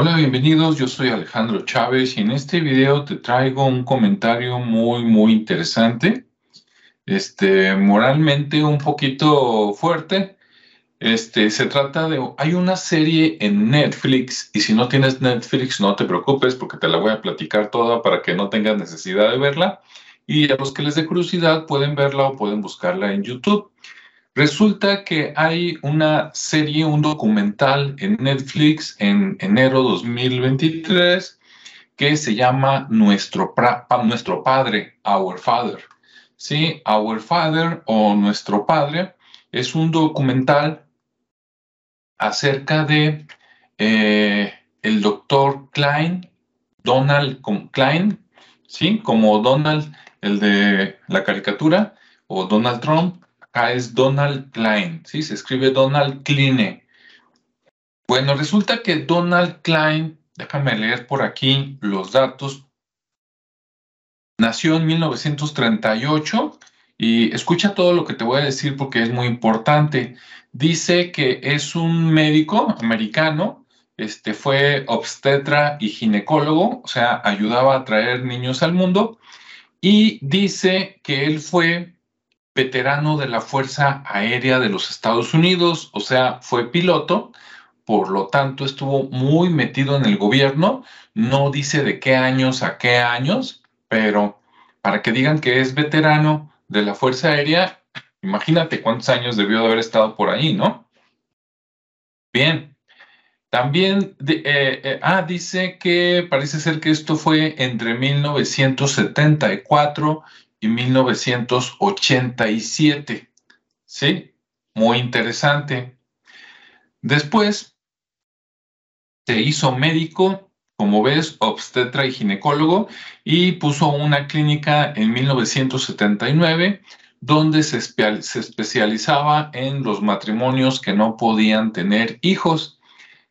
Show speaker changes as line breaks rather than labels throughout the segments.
Hola, bienvenidos. Yo soy Alejandro Chávez y en este video te traigo un comentario muy, muy interesante. Este, moralmente un poquito fuerte. Este, se trata de, hay una serie en Netflix y si no tienes Netflix no te preocupes porque te la voy a platicar toda para que no tengas necesidad de verla. Y a los que les dé curiosidad pueden verla o pueden buscarla en YouTube. Resulta que hay una serie, un documental en Netflix en enero 2023 que se llama Nuestro, Nuestro Padre, Our Father. Sí, Our Father o Nuestro Padre es un documental acerca de eh, el doctor Klein, Donald Klein, ¿sí? Como Donald, el de la caricatura, o Donald Trump, es Donald Klein, ¿sí? Se escribe Donald Kline. Bueno, resulta que Donald Klein, déjame leer por aquí los datos, nació en 1938 y escucha todo lo que te voy a decir porque es muy importante. Dice que es un médico americano, este, fue obstetra y ginecólogo, o sea, ayudaba a traer niños al mundo, y dice que él fue veterano de la Fuerza Aérea de los Estados Unidos, o sea, fue piloto, por lo tanto estuvo muy metido en el gobierno, no dice de qué años a qué años, pero para que digan que es veterano de la Fuerza Aérea, imagínate cuántos años debió de haber estado por ahí, ¿no? Bien, también, eh, eh, ah, dice que parece ser que esto fue entre 1974 y 1987. ¿Sí? Muy interesante. Después se hizo médico, como ves, obstetra y ginecólogo, y puso una clínica en 1979 donde se, se especializaba en los matrimonios que no podían tener hijos.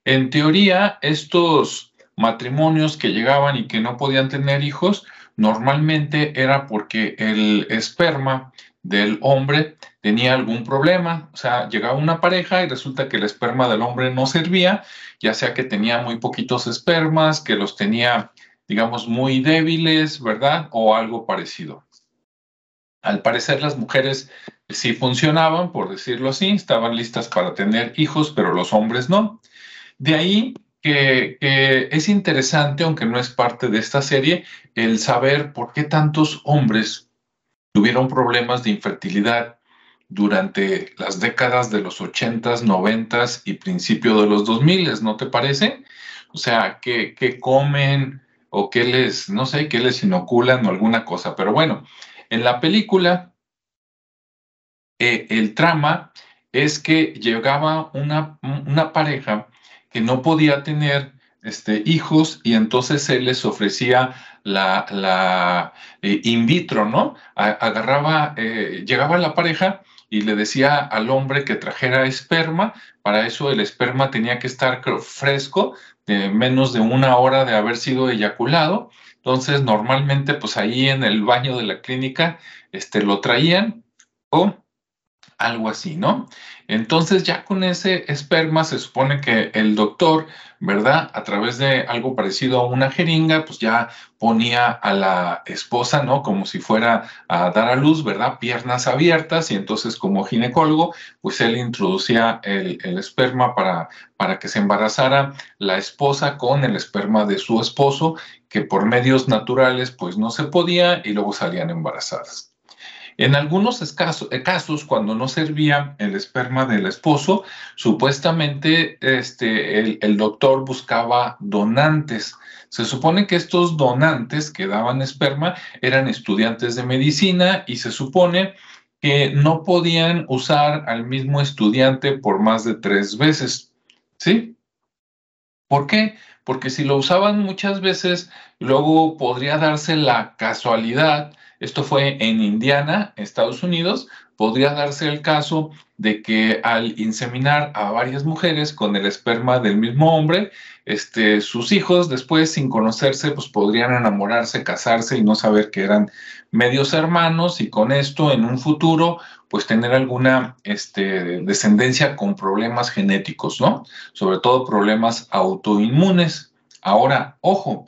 En teoría, estos matrimonios que llegaban y que no podían tener hijos, normalmente era porque el esperma del hombre tenía algún problema, o sea, llegaba una pareja y resulta que el esperma del hombre no servía, ya sea que tenía muy poquitos espermas, que los tenía, digamos, muy débiles, ¿verdad? O algo parecido. Al parecer las mujeres sí funcionaban, por decirlo así, estaban listas para tener hijos, pero los hombres no. De ahí que, es interesante, aunque no es parte de esta serie, el saber por qué tantos hombres tuvieron problemas de infertilidad durante las décadas de los 80s, 90s y principio de los 2000, ¿no te parece? O sea, ¿qué, comen o qué les, no sé, qué les inoculan o alguna cosa? Pero bueno, en la película, eh, el trama es que llegaba una, una pareja no podía tener este, hijos y entonces se les ofrecía la, eh, in vitro, ¿no? agarraba, eh, llegaba la pareja y le decía al hombre que trajera esperma, para eso el esperma tenía que estar fresco, de menos de una hora de haber sido eyaculado, entonces normalmente pues ahí en el baño de la clínica este, lo traían o algo así, ¿no? Entonces ya con ese esperma se supone que el doctor, ¿verdad? A través de algo parecido a una jeringa, pues ya ponía a la esposa, ¿no? Como si fuera a dar a luz, ¿verdad? Piernas abiertas y entonces como ginecólogo, pues él introducía el, esperma para, para que se embarazara la esposa con el esperma de su esposo, que por medios naturales pues no se podía y luego salían embarazadas. En algunos eh, casos, cuando no servía el esperma del esposo, supuestamente este, el, doctor buscaba donantes. Se supone que estos donantes que daban esperma eran estudiantes de medicina y se supone que no podían usar al mismo estudiante por más de tres veces. ¿Sí? ¿Por qué? Porque si lo usaban muchas veces, luego podría darse la casualidad esto fue en Indiana, Estados Unidos. Podría darse el caso de que al inseminar a varias mujeres con el esperma del mismo hombre, este, sus hijos después, sin conocerse, pues podrían enamorarse, casarse y no saber que eran medios hermanos y con esto en un futuro, pues tener alguna este, descendencia con problemas genéticos, ¿no? Sobre todo problemas autoinmunes, Ahora, ojo,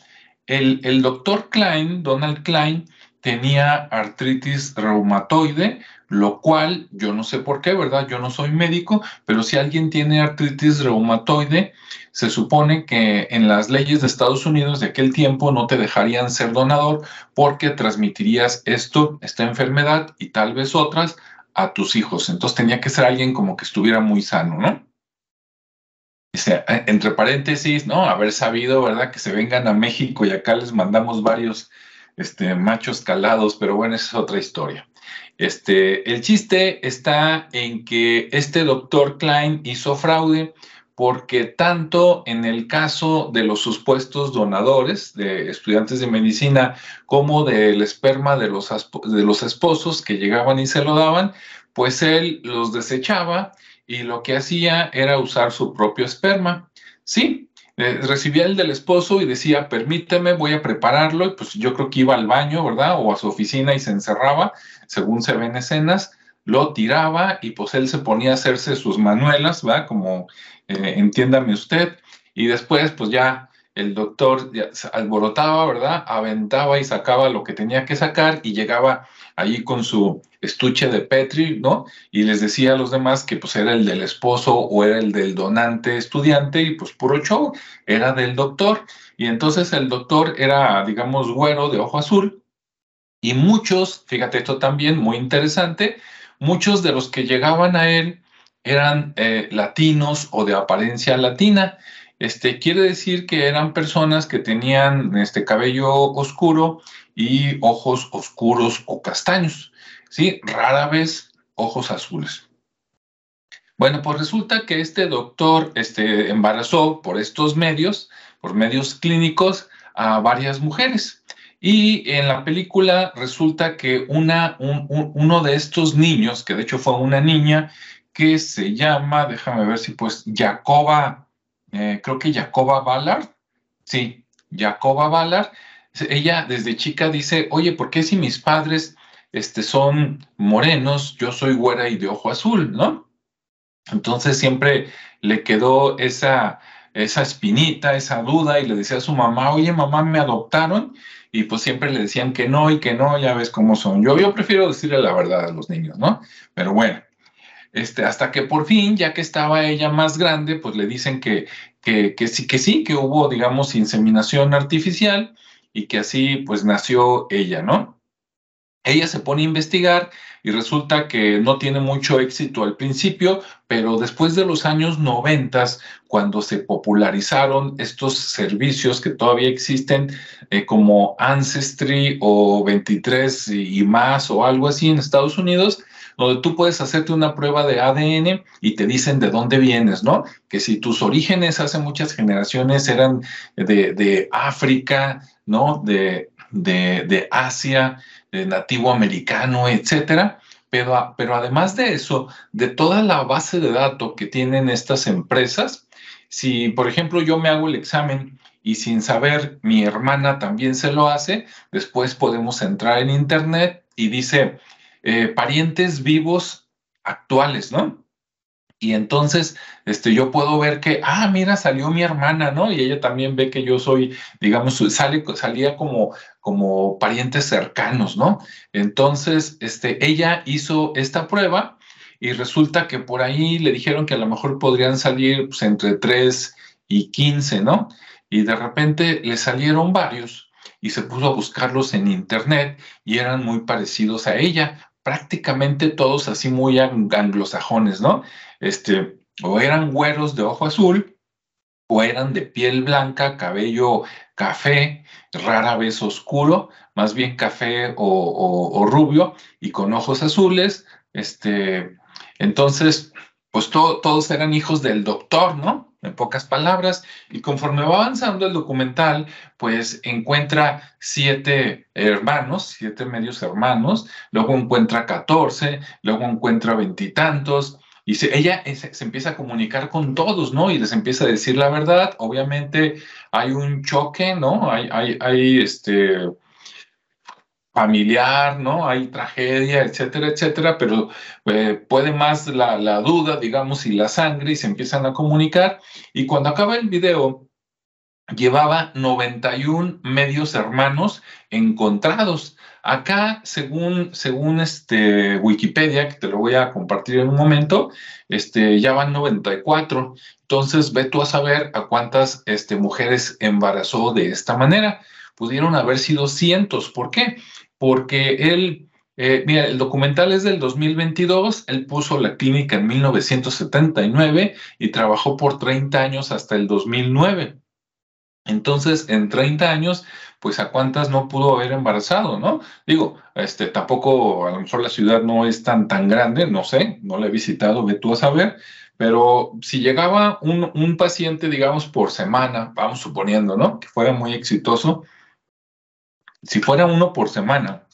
el, el doctor Klein, Donald Klein, tenía artritis reumatoide, lo cual yo no sé por qué, ¿verdad? Yo no soy médico, pero si alguien tiene artritis reumatoide, se supone que en las leyes de Estados Unidos de aquel tiempo no te dejarían ser donador porque transmitirías esto, esta enfermedad y tal vez otras a tus hijos. Entonces tenía que ser alguien como que estuviera muy sano, ¿no? entre paréntesis, ¿no? Haber sabido, ¿verdad? Que se vengan a México y acá les mandamos varios este, machos calados, pero bueno, esa es otra historia. Este, el chiste está en que este doctor Klein hizo fraude porque tanto en el caso de los supuestos donadores de estudiantes de medicina como del esperma de los, de los esposos que llegaban y se lo daban, pues él los desechaba y lo que hacía era usar su propio esperma. Sí, eh, recibía el del esposo y decía, permíteme, voy a prepararlo, y pues yo creo que iba al baño, ¿verdad? O a su oficina y se encerraba, según se ven escenas, lo tiraba y pues él se ponía a hacerse sus manuelas, ¿verdad? Como eh, entiéndame usted, y después pues ya el doctor se alborotaba, ¿verdad? Aventaba y sacaba lo que tenía que sacar y llegaba ahí con su estuche de Petri, ¿no? Y les decía a los demás que pues era el del esposo o era el del donante estudiante y pues puro show, era del doctor. Y entonces el doctor era, digamos, güero de ojo azul y muchos, fíjate esto también, muy interesante, muchos de los que llegaban a él eran eh, latinos o de apariencia latina. Este, quiere decir que eran personas que tenían este cabello oscuro y ojos oscuros o castaños. ¿sí? Rara vez ojos azules. Bueno, pues resulta que este doctor este, embarazó por estos medios, por medios clínicos, a varias mujeres. Y en la película resulta que una, uno de estos niños, que de hecho fue una niña, que se llama, déjame ver si pues, Jacoba, eh, creo que Jacoba Ballard, sí, Jacoba Ballard, ella desde chica dice, oye, ¿por qué si mis padres este, son morenos, yo soy güera y de ojo azul, ¿no? Entonces siempre le quedó esa, esa espinita, esa duda y le decía a su mamá, oye mamá, me adoptaron y pues siempre le decían que no y que no, ya ves cómo son. Yo, yo prefiero decirle la verdad a los niños, ¿no? Pero bueno, este, hasta que por fin, ya que estaba ella más grande, pues le dicen que, que, que sí, que sí, que hubo, digamos, inseminación artificial y que así pues nació ella, ¿no? Ella se pone a investigar y resulta que no tiene mucho éxito al principio, pero después de los años 90, cuando se popularizaron estos servicios que todavía existen eh, como Ancestry o 23 y más o algo así en Estados Unidos, donde tú puedes hacerte una prueba de ADN y te dicen de dónde vienes, ¿no? Que si tus orígenes hace muchas generaciones eran de, de África, ¿no? De, de, de Asia, nativo americano, etcétera. Pero, pero además de eso, de toda la base de datos que tienen estas empresas, si por ejemplo yo me hago el examen y sin saber mi hermana también se lo hace, después podemos entrar en internet y dice eh, parientes vivos actuales, ¿no? Y entonces, este, yo puedo ver que, ah, mira, salió mi hermana, ¿no? Y ella también ve que yo soy, digamos, sale, salía como, como parientes cercanos, ¿no? Entonces, este, ella hizo esta prueba y resulta que por ahí le dijeron que a lo mejor podrían salir pues, entre 3 y 15, ¿no? Y de repente le salieron varios y se puso a buscarlos en internet y eran muy parecidos a ella, prácticamente todos así muy anglosajones, ¿no? Este, o eran güeros de ojo azul, o eran de piel blanca, cabello café, rara vez oscuro, más bien café o, rubio y con ojos azules. Este, entonces, pues todos eran hijos del doctor, ¿no? En pocas palabras, y conforme va avanzando el documental, pues encuentra siete hermanos, siete medios hermanos, luego encuentra catorce, luego encuentra veintitantos, y, ella se, empieza a comunicar con todos, ¿no? Y les empieza a decir la verdad. Obviamente hay un choque, ¿no? Hay, hay, hay este familiar, ¿no? Hay tragedia, etcétera, etcétera, pero eh, puede más la, la, duda, digamos, y la sangre y se empiezan a comunicar. Y cuando acaba el video, llevaba 91 medios hermanos encontrados. Acá, según, según este Wikipedia, que te lo voy a compartir en un momento, este, ya van 94. Entonces, ve tú a saber a cuántas este, mujeres embarazó de esta manera. Pudieron haber sido cientos. ¿Por qué? Porque él, eh, mira, el documental es del 2022, él puso la clínica en 1979 y trabajó por 30 años hasta el 2009. Entonces, en 30 años, pues a cuántas no pudo haber embarazado, ¿no? Digo, este, tampoco, a lo mejor la ciudad no es tan, tan grande, no sé, no la he visitado, ve tú a saber, pero si llegaba un, un paciente, digamos, por semana, vamos suponiendo, ¿no? Que fuera muy exitoso, si fuera uno por semana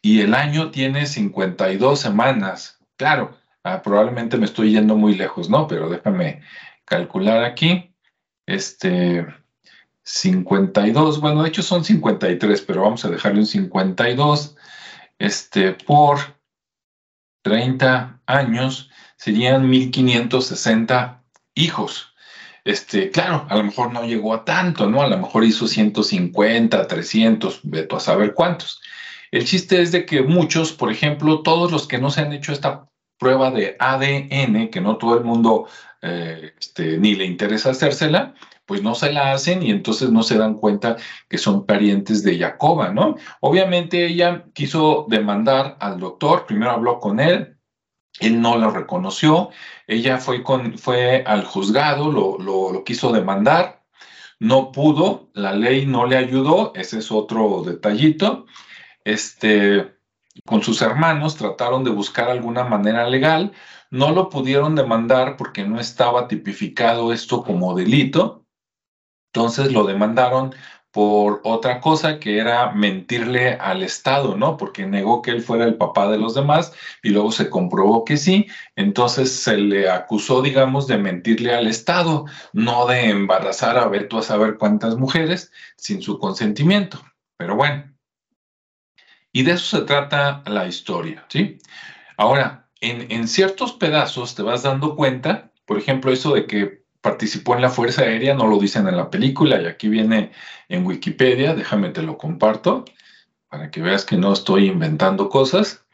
y el año tiene 52 semanas, claro, ah, probablemente me estoy yendo muy lejos, ¿no? Pero déjame calcular aquí este, 52, bueno, de hecho son 53, pero vamos a dejarle un 52, este, por 30 años serían 1560 hijos. Este, claro, a lo mejor no llegó a tanto, ¿no? A lo mejor hizo 150, 300, veto a saber cuántos. El chiste es de que muchos, por ejemplo, todos los que no se han hecho esta prueba de ADN, que no todo el mundo eh, este, ni le interesa hacérsela, pues no se la hacen y entonces no se dan cuenta que son parientes de Jacoba, ¿no? Obviamente ella quiso demandar al doctor, primero habló con él, él no lo reconoció, ella fue, con, fue al juzgado, lo, lo, lo quiso demandar, no pudo, la ley no le ayudó, ese es otro detallito. Este, con sus hermanos trataron de buscar alguna manera legal, no lo pudieron demandar porque no estaba tipificado esto como delito, entonces lo demandaron por otra cosa que era mentirle al Estado, ¿no? Porque negó que él fuera el papá de los demás y luego se comprobó que sí, entonces se le acusó, digamos, de mentirle al Estado, no de embarazar a ver tú a saber cuántas mujeres sin su consentimiento. Pero bueno, y de eso se trata la historia, ¿sí? Ahora, en, ciertos pedazos te vas dando cuenta, por ejemplo, eso de que participó en la Fuerza Aérea, no lo dicen en la película y aquí viene en Wikipedia, déjame te lo comparto para que veas que no estoy inventando cosas.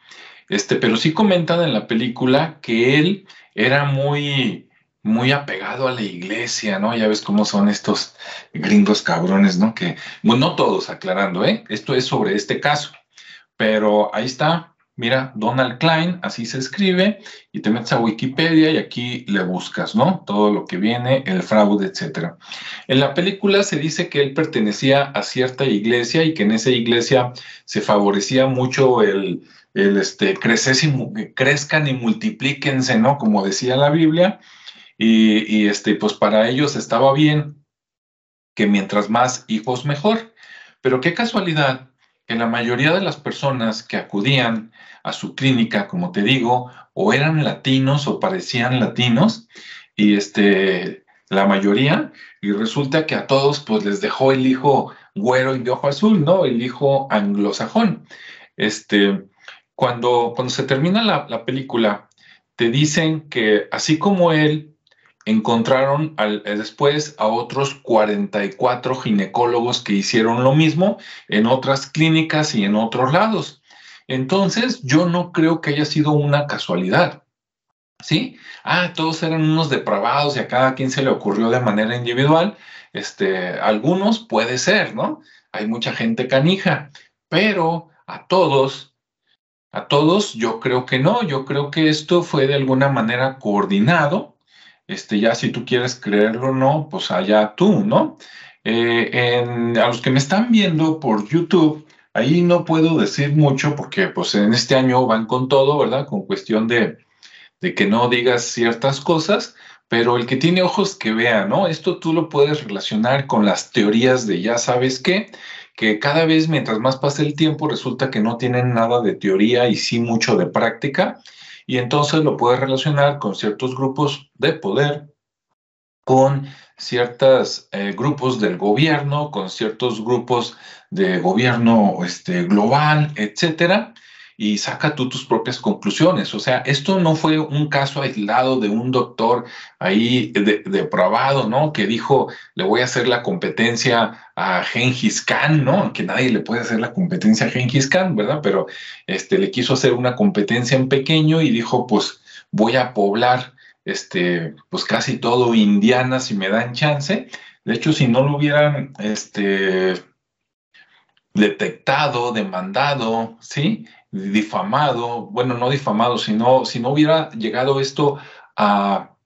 Este, pero sí comentan en la película que él era muy, muy apegado a la iglesia, ¿no? Ya ves cómo son estos gringos cabrones, ¿no? Que, bueno, no todos aclarando, ¿eh? Esto es sobre este caso, pero ahí está, mira, Donald Klein, así se escribe, y te metes a Wikipedia y aquí le buscas, ¿no? Todo lo que viene, el fraude, etc. En la película se dice que él pertenecía a cierta iglesia y que en esa iglesia se favorecía mucho el, el este, y, crezcan y multiplíquense, ¿no? Como decía la Biblia, y, y este, pues para ellos estaba bien que mientras más hijos mejor. Pero qué casualidad que la mayoría de las personas que acudían a su clínica, como te digo, o eran latinos o parecían latinos, y este, la mayoría, y resulta que a todos pues les dejó el hijo güero y de ojo azul, ¿no? El hijo anglosajón. Este, cuando, cuando se termina la, la película, te dicen que así como él, encontraron después a otros 44 ginecólogos que hicieron lo mismo en otras clínicas y en otros lados. Entonces, yo no creo que haya sido una casualidad. ¿Sí? Ah, todos eran unos depravados y a cada quien se le ocurrió de manera individual. Este, algunos puede ser, ¿no? Hay mucha gente canija, pero a todos, a todos yo creo que no, yo creo que esto fue de alguna manera coordinado. Este, ya si tú quieres creerlo o no, pues allá tú, ¿no? Eh, a los que me están viendo por YouTube, Ahí no puedo decir mucho porque pues en este año van con todo, ¿verdad? Con cuestión de, de que no digas ciertas cosas, pero el que tiene ojos que vea, ¿no? Esto tú lo puedes relacionar con las teorías de ya sabes qué, que cada vez mientras más pasa el tiempo resulta que no tienen nada de teoría y sí mucho de práctica, y entonces lo puedes relacionar con ciertos grupos de poder, con ciertos eh, grupos del gobierno, con ciertos grupos de gobierno este, global, etcétera. Y saca tú tus propias conclusiones. O sea, esto no fue un caso aislado de un doctor ahí depravado, ¿no? Que dijo, le voy a hacer la competencia a Gengis Khan, ¿no? Que nadie le puede hacer la competencia a Gengis Khan, ¿verdad? Pero este, le quiso hacer una competencia en pequeño y dijo, pues voy a poblar este, pues casi todo Indiana si me dan chance. De hecho, si no lo hubieran este, detectado, demandado, ¿sí? Difamado, bueno, no difamado, sino si no hubiera llegado esto a,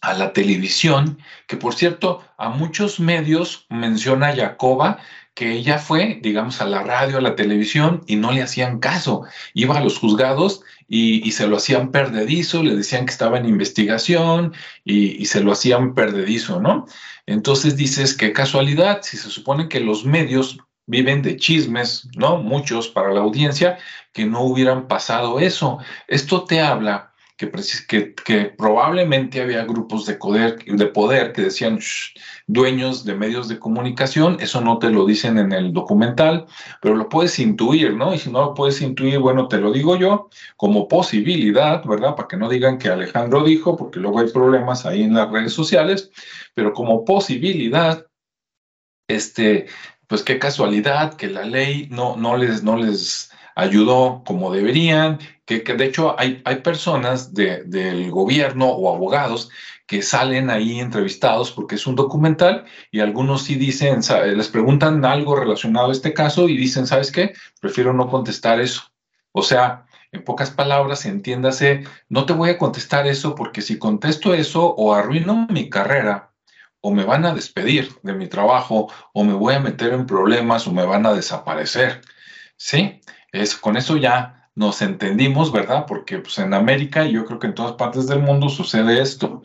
a la televisión, que por cierto, a muchos medios menciona Jacoba que ella fue, digamos, a la radio, a la televisión y no le hacían caso. Iba a los juzgados y, se lo hacían perdedizo, le decían que estaba en investigación y, y, se lo hacían perdedizo, ¿no? Entonces dices, qué casualidad, si se supone que los medios viven de chismes, ¿no? Muchos para la audiencia, que no hubieran pasado eso. Esto te habla que, que, probablemente había grupos de poder, de poder que decían dueños de medios de comunicación, eso no te lo dicen en el documental, pero lo puedes intuir, ¿no? Y si no lo puedes intuir, bueno, te lo digo yo como posibilidad, ¿verdad? Para que no digan que Alejandro dijo, porque luego hay problemas ahí en las redes sociales, pero como posibilidad, este, pues qué casualidad que la ley no, no les, no les ayudó como deberían, que, de hecho hay, hay personas del gobierno o abogados que salen ahí entrevistados porque es un documental y algunos sí dicen, les preguntan algo relacionado a este caso y dicen, ¿sabes qué? Prefiero no contestar eso. O sea, en pocas palabras, entiéndase, no te voy a contestar eso porque si contesto eso o arruino mi carrera o me van a despedir de mi trabajo o me voy a meter en problemas o me van a desaparecer. ¿Sí? Es, con eso ya nos entendimos, ¿verdad? Porque pues, en América y yo creo que en todas partes del mundo sucede esto.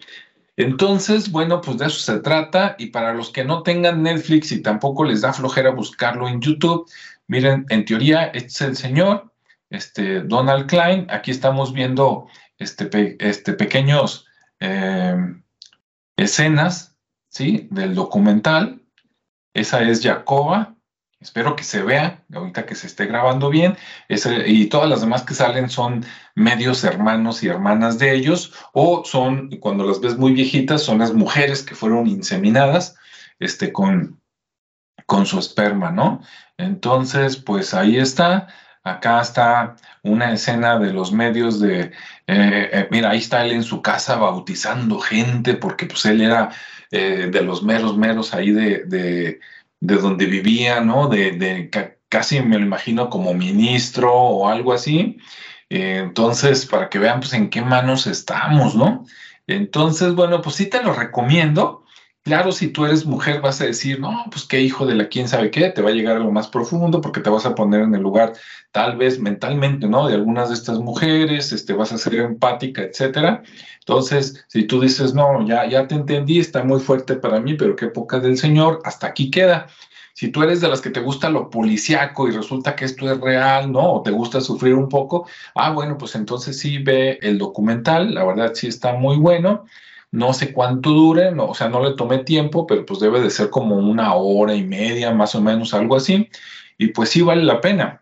Entonces, bueno, pues de eso se trata. Y para los que no tengan Netflix y tampoco les da flojera buscarlo en YouTube, miren, en teoría, este es el señor, este Donald Klein. Aquí estamos viendo este, este pequeños eh, escenas, ¿sí? Del documental. Esa es Jacoba, Espero que se vea, ahorita que se esté grabando bien, y todas las demás que salen son medios hermanos y hermanas de ellos, o son, cuando las ves muy viejitas, son las mujeres que fueron inseminadas este, con, con su esperma, ¿no? Entonces, pues ahí está. Acá está una escena de los medios de, eh, eh, mira, ahí está él en su casa bautizando gente, porque pues él era eh, de los meros, meros ahí de de donde vivía, ¿no? De, casi me lo imagino como ministro o algo así. Eh, entonces, para que vean pues en qué manos estamos, ¿no? Entonces, bueno, pues sí te lo recomiendo. Claro, si tú eres mujer vas a decir, no, pues qué hijo de la quién sabe qué, te va a llegar a lo más profundo porque te vas a poner en el lugar tal vez mentalmente, ¿no? De algunas de estas mujeres, este, vas a ser empática, etcétera. Entonces, si tú dices, no, ya, ya te entendí, está muy fuerte para mí, pero qué poca del Señor, hasta aquí queda. Si tú eres de las que te gusta lo policiaco y resulta que esto es real, ¿no? O te gusta sufrir un poco, ah, bueno, pues entonces sí ve el documental, la verdad sí está muy bueno. No sé cuánto dure, no, o sea, no le tomé tiempo, pero pues debe de ser como una hora y media, más o menos, algo así. Y pues sí vale la pena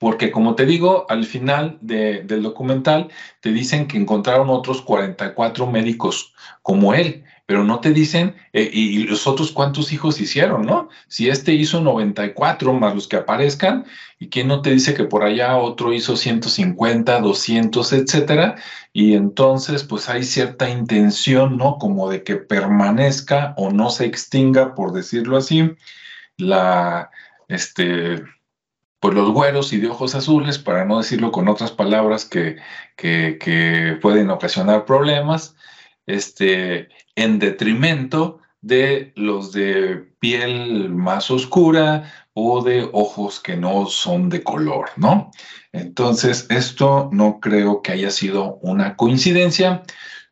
porque como te digo, al final del documental te dicen que encontraron otros 44 médicos como él, pero no te dicen, eh, y, los otros cuántos hijos hicieron, ¿no? Si este hizo 94 más los que aparezcan, y quién no te dice que por allá otro hizo 150, 200, etcétera, y entonces pues hay cierta intención, ¿no? Como de que permanezca o no se extinga, por decirlo así, la, este, pues los güeros y de ojos azules, para no decirlo con otras palabras que, que, pueden ocasionar problemas, este, en detrimento de los de piel más oscura o de ojos que no son de color, ¿no? Entonces, esto no creo que haya sido una coincidencia.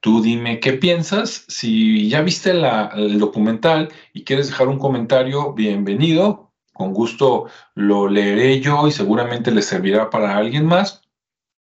Tú dime qué piensas. Si ya viste el documental y quieres dejar un comentario, bienvenido con gusto lo leeré yo y seguramente le servirá para alguien más.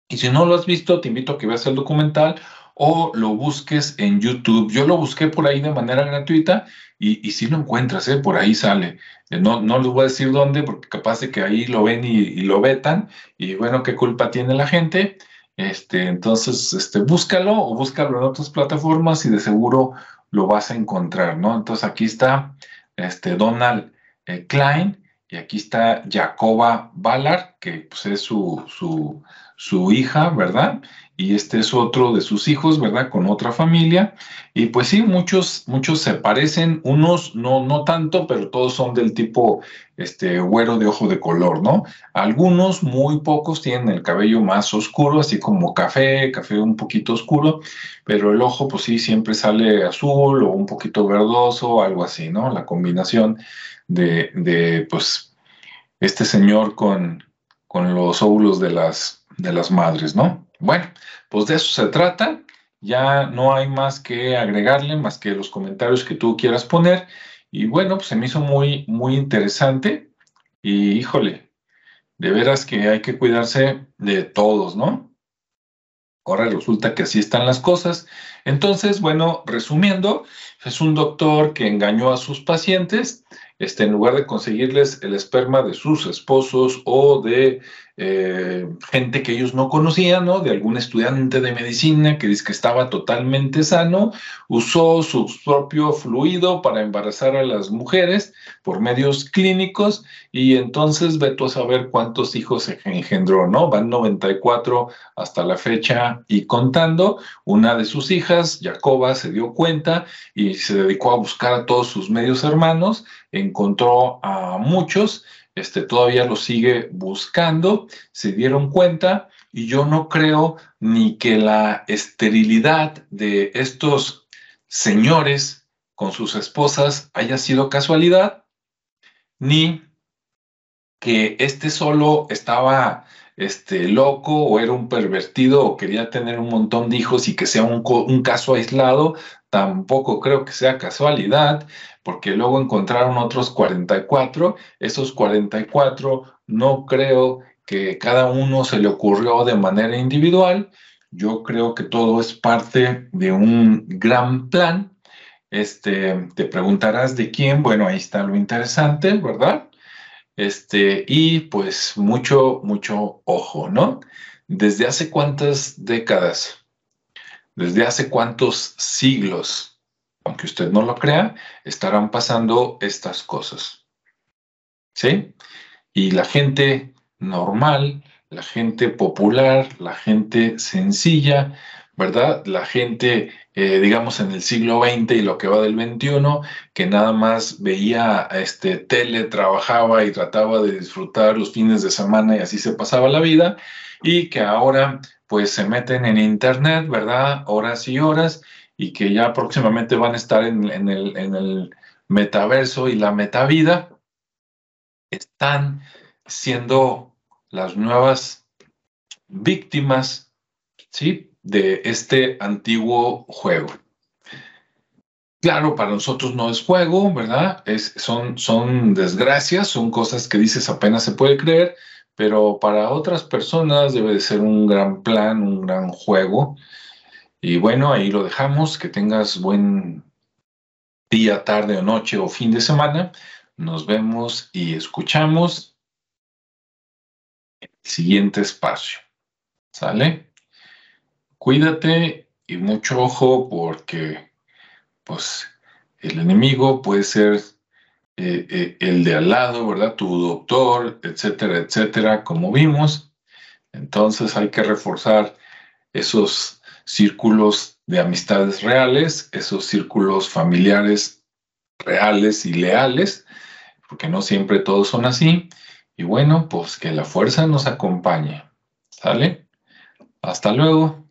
Y si no lo has visto, te invito a que veas el documental o lo busques en YouTube. Yo lo busqué por ahí de manera gratuita y, y sí lo encuentras, ¿eh? por ahí sale. Eh, no, no les voy a decir dónde porque capaz de que ahí lo ven y, lo vetan y bueno, ¿qué culpa tiene la gente? Este, entonces, este, búscalo o búscalo en otras plataformas y de seguro lo vas a encontrar, ¿no? Entonces aquí está este, Donald eh, Klein y aquí está Jacoba Ballard, que pues, es su, su, su hija, ¿verdad? Y este es otro de sus hijos, ¿verdad? Con otra familia. Y pues sí, muchos, muchos se parecen, unos no, no tanto, pero todos son del tipo este güero de ojo de color, ¿no? Algunos, muy pocos, tienen el cabello más oscuro, así como café, café un poquito oscuro, pero el ojo, pues sí, siempre sale azul o un poquito verdoso, algo así, ¿no? La combinación de, de pues, este señor con, con los óvulos de las, de las madres, ¿no? Bueno, pues de eso se trata. Ya no hay más que agregarle, más que los comentarios que tú quieras poner. Y bueno, pues se me hizo muy, muy interesante. Y híjole, de veras que hay que cuidarse de todos, ¿no? Ahora resulta que así están las cosas. Entonces, bueno, resumiendo, es un doctor que engañó a sus pacientes, este, en lugar de conseguirles el esperma de sus esposos o de eh, gente que ellos no conocían, ¿no? De algún estudiante de medicina que dice que estaba totalmente sano, usó su propio fluido para embarazar a las mujeres por medios clínicos y entonces veto a saber cuántos hijos se engendró, ¿no? Van 94 hasta la fecha y contando. Una de sus hijas, Jacoba, se dio cuenta y se dedicó a buscar a todos sus medios hermanos, encontró a muchos este, todavía lo sigue buscando, se dieron cuenta y yo no creo ni que la esterilidad de estos señores con sus esposas haya sido casualidad, ni que este solo estaba este, loco o era un pervertido o quería tener un montón de hijos y que sea un, un caso aislado, tampoco creo que sea casualidad, porque luego encontraron otros 44. Esos 44 no creo que cada uno se le ocurrió de manera individual. Yo creo que todo es parte de un gran plan. Este, te preguntarás de quién. Bueno, ahí está lo interesante, ¿verdad? Este, y pues mucho, mucho ojo, ¿no? ¿Desde hace cuántas décadas? ¿Desde hace cuántos siglos? Aunque usted no lo crea, estarán pasando estas cosas. ¿Sí? Y la gente normal, la gente popular, la gente sencilla, ¿verdad? La gente, eh, digamos, en el siglo XX y lo que va del XXI, que nada más veía este, tele, trabajaba y trataba de disfrutar los fines de semana y así se pasaba la vida, y que ahora pues se meten en internet, ¿verdad? Horas y horas y que ya próximamente van a estar en, el, el metaverso y la metavida, están siendo las nuevas víctimas ¿sí? de este antiguo juego. Claro, para nosotros no es juego, ¿verdad? Es, son, son desgracias, son cosas que dices apenas se puede creer, pero para otras personas debe de ser un gran plan, un gran juego. Y bueno, ahí lo dejamos. Que tengas buen día, tarde o noche o fin de semana. Nos vemos y escuchamos el siguiente espacio. ¿Sale? Cuídate y mucho ojo porque pues el enemigo puede ser eh, eh, el de al lado, ¿verdad? Tu doctor, etcétera, etcétera, como vimos. Entonces hay que reforzar esos círculos de amistades reales, esos círculos familiares reales y leales, porque no siempre todos son así. Y bueno, pues que la fuerza nos acompañe. ¿Sale? Hasta luego.